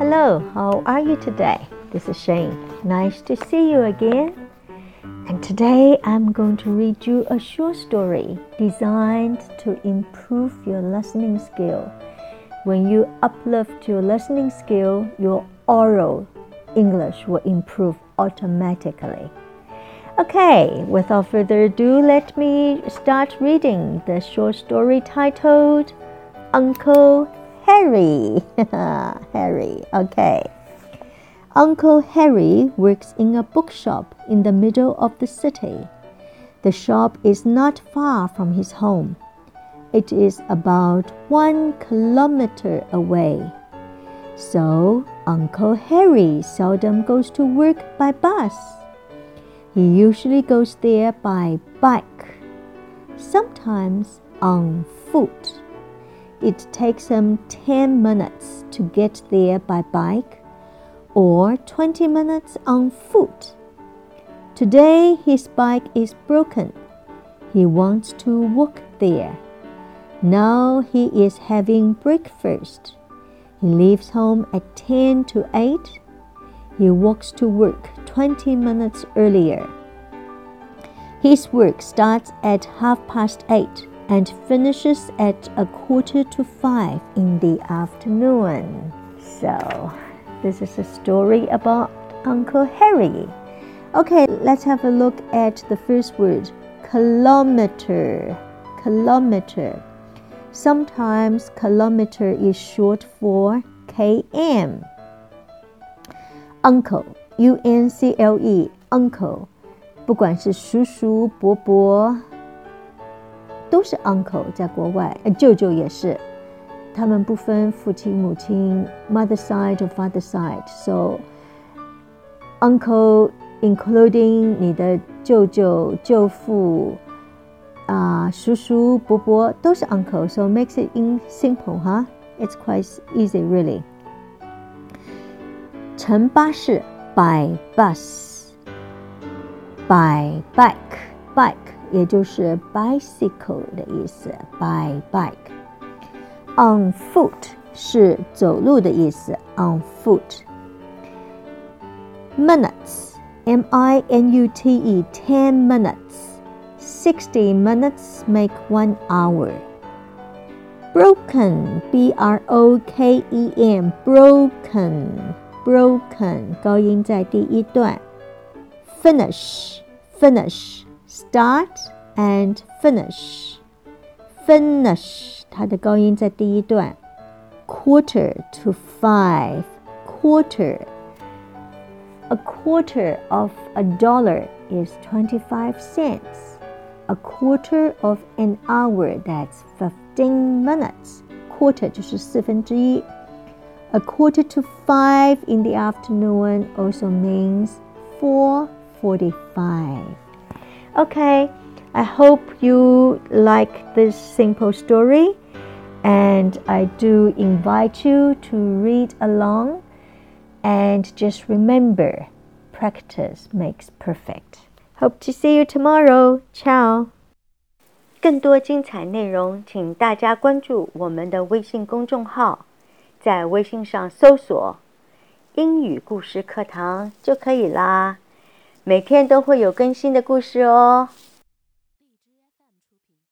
Hello, how are you today? This is Shane. Nice to see you again. And today I'm going to read you a short story designed to improve your listening skill. When you uplift your listening skill, your oral English will improve automatically. Okay, without further ado, let me start reading the short story titled Uncle Harry. Harry, okay. Uncle Harry works in a bookshop in the middle of the city. The shop is not far from his home. It is about one kilometer away. So, Uncle Harry seldom goes to work by bus. He usually goes there by bike, sometimes on foot. It takes him 10 minutes to get there by bike or 20 minutes on foot. Today his bike is broken. He wants to walk there. Now he is having breakfast. He leaves home at 10 to 8. He walks to work 20 minutes earlier. His work starts at half past 8 and finishes at a quarter to 5 in the afternoon. So, this is a story about Uncle Harry. Okay, let's have a look at the first word kilometer. Kilometer. Sometimes kilometer is short for km. Uncle, U N C L E, uncle，不管是叔叔、伯伯， 都是 uncle，在国外，舅舅也是，他们不分父亲、母亲，mother side or father side。So uncle including 你的舅舅、舅父。啊，叔叔、伯伯都是 uncle，so makes it in simple 哈，it's quite easy really。乘巴士 by bus，by bike，bike 也就是 bicycle 的意思，by bike。On foot 是走路的意思，on foot。Minutes，M I N U T E，ten minutes。60 minutes make one hour. Broken, B R O K E N, broken, broken, 高音在第一段。Finish, finish, start and finish. Finish, 它的高音在第一段。Quarter to five, quarter. A quarter of a dollar is 25 cents a quarter of an hour. That's fifteen minutes. Quarter 就是四分之一。A quarter to five in the afternoon also means 4:45. Okay, I hope you like this simple story, and I do invite you to read along. And just remember, practice makes perfect. Hope to see you tomorrow. Ciao. 更多精彩内容，请大家关注我们的微信公众号，在微信上搜索“英语故事课堂”就可以啦。 每天都会有更新的故事哦。